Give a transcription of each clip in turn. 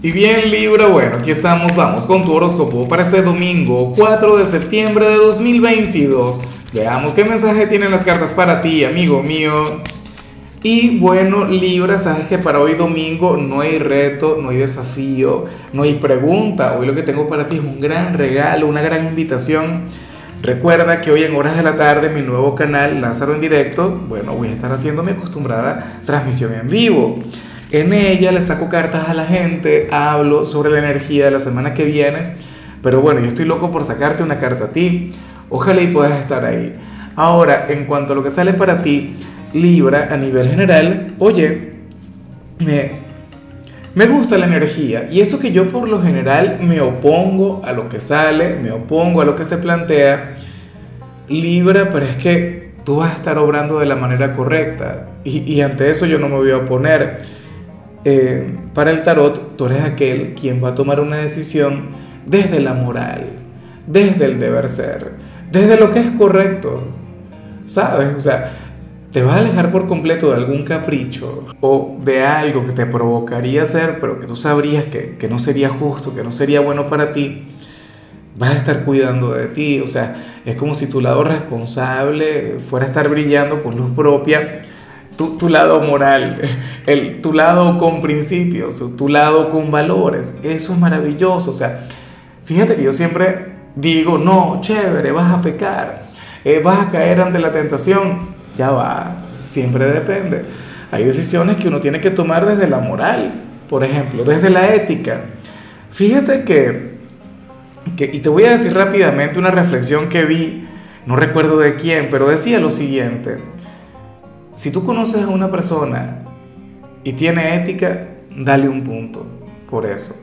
Y bien Libra, bueno, aquí estamos, vamos con tu horóscopo para este domingo 4 de septiembre de 2022. Veamos qué mensaje tienen las cartas para ti, amigo mío. Y bueno, Libra, sabes que para hoy domingo no hay reto, no hay desafío, no hay pregunta. Hoy lo que tengo para ti es un gran regalo, una gran invitación. Recuerda que hoy en horas de la tarde mi nuevo canal Lázaro en directo, bueno, voy a estar haciendo mi acostumbrada transmisión en vivo. En ella le saco cartas a la gente, hablo sobre la energía de la semana que viene, pero bueno, yo estoy loco por sacarte una carta a ti. Ojalá y puedas estar ahí. Ahora, en cuanto a lo que sale para ti, Libra, a nivel general, oye, me, me gusta la energía y eso que yo por lo general me opongo a lo que sale, me opongo a lo que se plantea, Libra, pero es que tú vas a estar obrando de la manera correcta y, y ante eso yo no me voy a oponer. Eh, para el tarot, tú eres aquel quien va a tomar una decisión desde la moral, desde el deber ser, desde lo que es correcto, ¿sabes? O sea, te vas a alejar por completo de algún capricho o de algo que te provocaría hacer, pero que tú sabrías que, que no sería justo, que no sería bueno para ti, vas a estar cuidando de ti, o sea, es como si tu lado responsable fuera a estar brillando con luz propia tu, lado moral, el, tu lado con principios, tu lado con valores. Eso es maravilloso. O sea, fíjate que yo siempre digo, no, chévere, vas a pecar, eh, vas a caer ante la tentación. Ya va, siempre depende. Hay decisiones que uno tiene que tomar desde la moral, por ejemplo, desde la ética. Fíjate que, que, y te voy a decir rápidamente una reflexión que vi, no recuerdo de quién, pero decía lo siguiente si tú conoces a una persona y tiene ética, dale un punto por eso.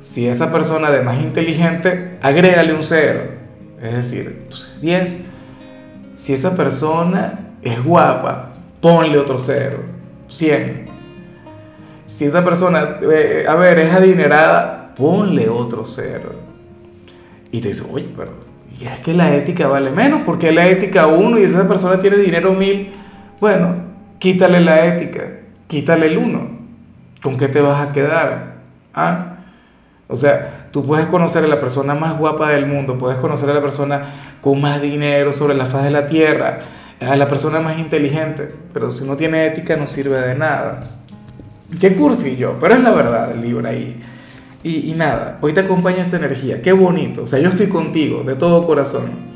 Si esa persona además inteligente, agrégale un cero. Es decir, entonces 10. Si esa persona es guapa, ponle otro cero. 100. Si esa persona, eh, a ver, es adinerada, ponle otro cero. Y te dice, oye, pero y es que la ética vale menos, porque la ética uno y esa persona tiene dinero mil bueno, quítale la ética, quítale el uno. ¿Con qué te vas a quedar? ¿Ah? O sea, tú puedes conocer a la persona más guapa del mundo, puedes conocer a la persona con más dinero sobre la faz de la tierra, a la persona más inteligente, pero si no tiene ética no sirve de nada. Qué cursillo, pero es la verdad el libro ahí. Y, y nada, hoy te acompaña esa energía, qué bonito. O sea, yo estoy contigo de todo corazón.